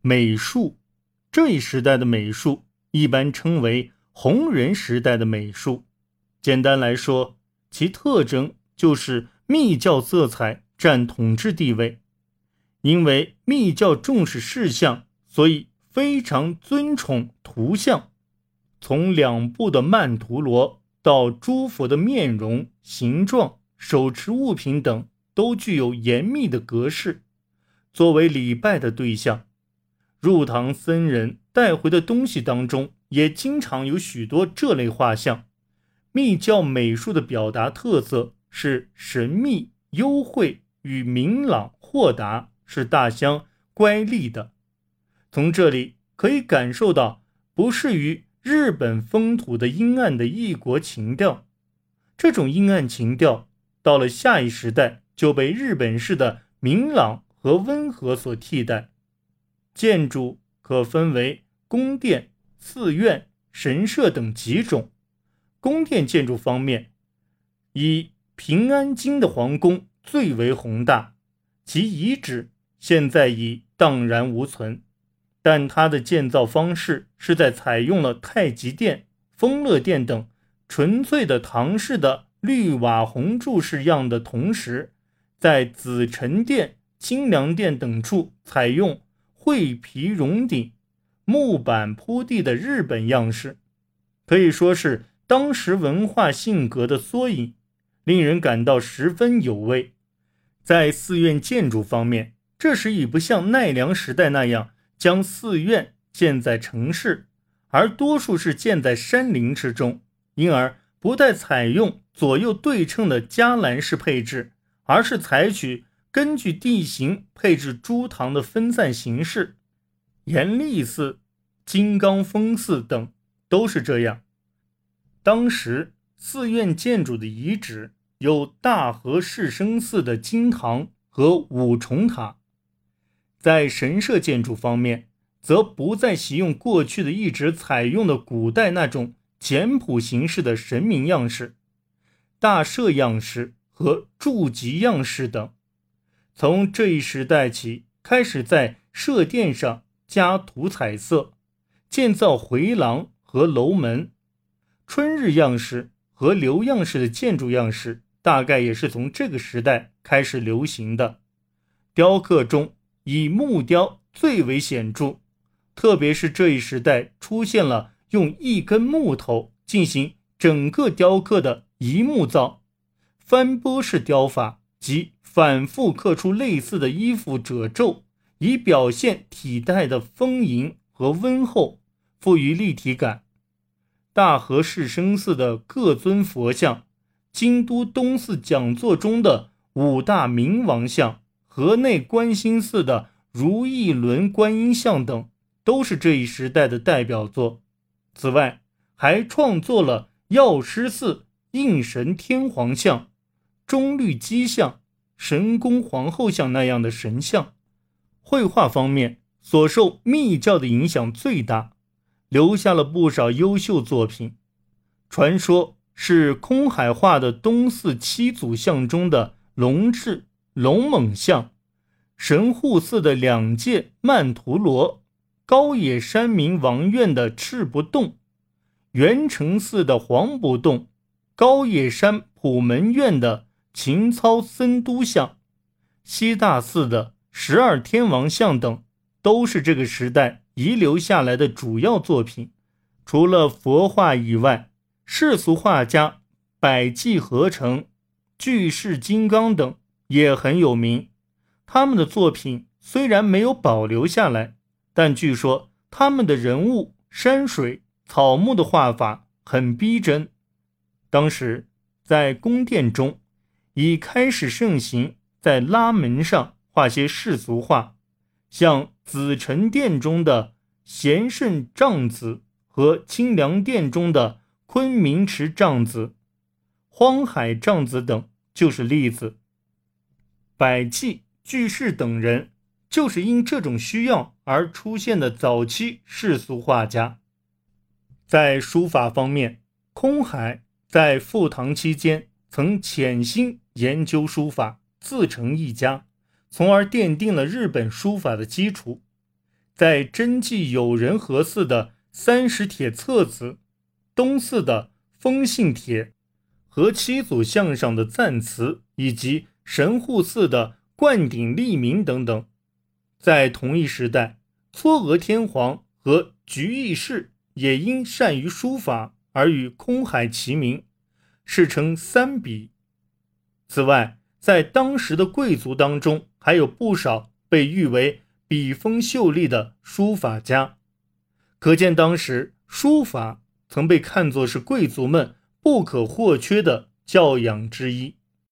美术这一时代的美术一般称为红人时代的美术。简单来说，其特征就是密教色彩占统治地位。因为密教重视事项，所以非常尊崇图像。从两部的曼陀罗到诸佛的面容、形状、手持物品等，都具有严密的格式，作为礼拜的对象。入堂僧人带回的东西当中，也经常有许多这类画像。密教美术的表达特色是神秘、幽会与明朗、豁达。是大相乖戾的，从这里可以感受到不适于日本风土的阴暗的异国情调。这种阴暗情调到了下一时代就被日本式的明朗和温和所替代。建筑可分为宫殿、寺院、神社等几种。宫殿建筑方面，以平安京的皇宫最为宏大，其遗址。现在已荡然无存，但它的建造方式是在采用了太极殿、丰乐殿等纯粹的唐式的绿瓦红柱式样的同时，在紫宸殿、清凉殿等处采用灰皮绒顶、木板铺地的日本样式，可以说是当时文化性格的缩影，令人感到十分有味。在寺院建筑方面，这时已不像奈良时代那样将寺院建在城市，而多数是建在山林之中，因而不再采用左右对称的伽蓝式配置，而是采取根据地形配置诸堂的分散形式。延历寺、金刚峰寺等都是这样。当时寺院建筑的遗址有大和世生寺的金堂和五重塔。在神社建筑方面，则不再习用过去的一直采用的古代那种简朴形式的神明样式、大社样式和筑基样式等。从这一时代起，开始在社殿上加涂彩色，建造回廊和楼门。春日样式和流样式的建筑样式，大概也是从这个时代开始流行的。雕刻中。以木雕最为显著，特别是这一时代出现了用一根木头进行整个雕刻的一木造、翻波式雕法，即反复刻出类似的衣服褶皱，以表现体态的丰盈和温厚，赋予立体感。大和世生寺的各尊佛像，京都东寺讲座中的五大明王像。河内观心寺的如意轮观音像等，都是这一时代的代表作。此外，还创作了药师寺应神天皇像、中律基像、神宫皇后像那样的神像。绘画方面，所受密教的影响最大，留下了不少优秀作品。传说是空海画的东寺七祖像中的龙智。龙猛像，神户寺的两界曼陀罗，高野山明王院的赤不动，元成寺的黄不动，高野山普门院的秦操森都像，西大寺的十二天王像等，都是这个时代遗留下来的主要作品。除了佛画以外，世俗画家百济合成、巨世金刚等。也很有名，他们的作品虽然没有保留下来，但据说他们的人物、山水、草木的画法很逼真。当时在宫殿中，已开始盛行在拉门上画些世俗画，像紫宸殿中的贤圣丈子和清凉殿中的昆明池丈子、荒海丈子等，就是例子。百济、巨士等人，就是因这种需要而出现的早期世俗画家。在书法方面，空海在复唐期间曾潜心研究书法，自成一家，从而奠定了日本书法的基础。在真迹友仁和寺的三十帖册子、东寺的封信帖和七祖像上的赞词，以及神户寺的灌顶立名等等。在同一时代，嵯峨天皇和菊义士也因善于书法而与空海齐名，世称三笔。此外，在当时的贵族当中，还有不少被誉为笔锋秀丽的书法家，可见当时书法曾被看作是贵族们不可或缺的教养之一。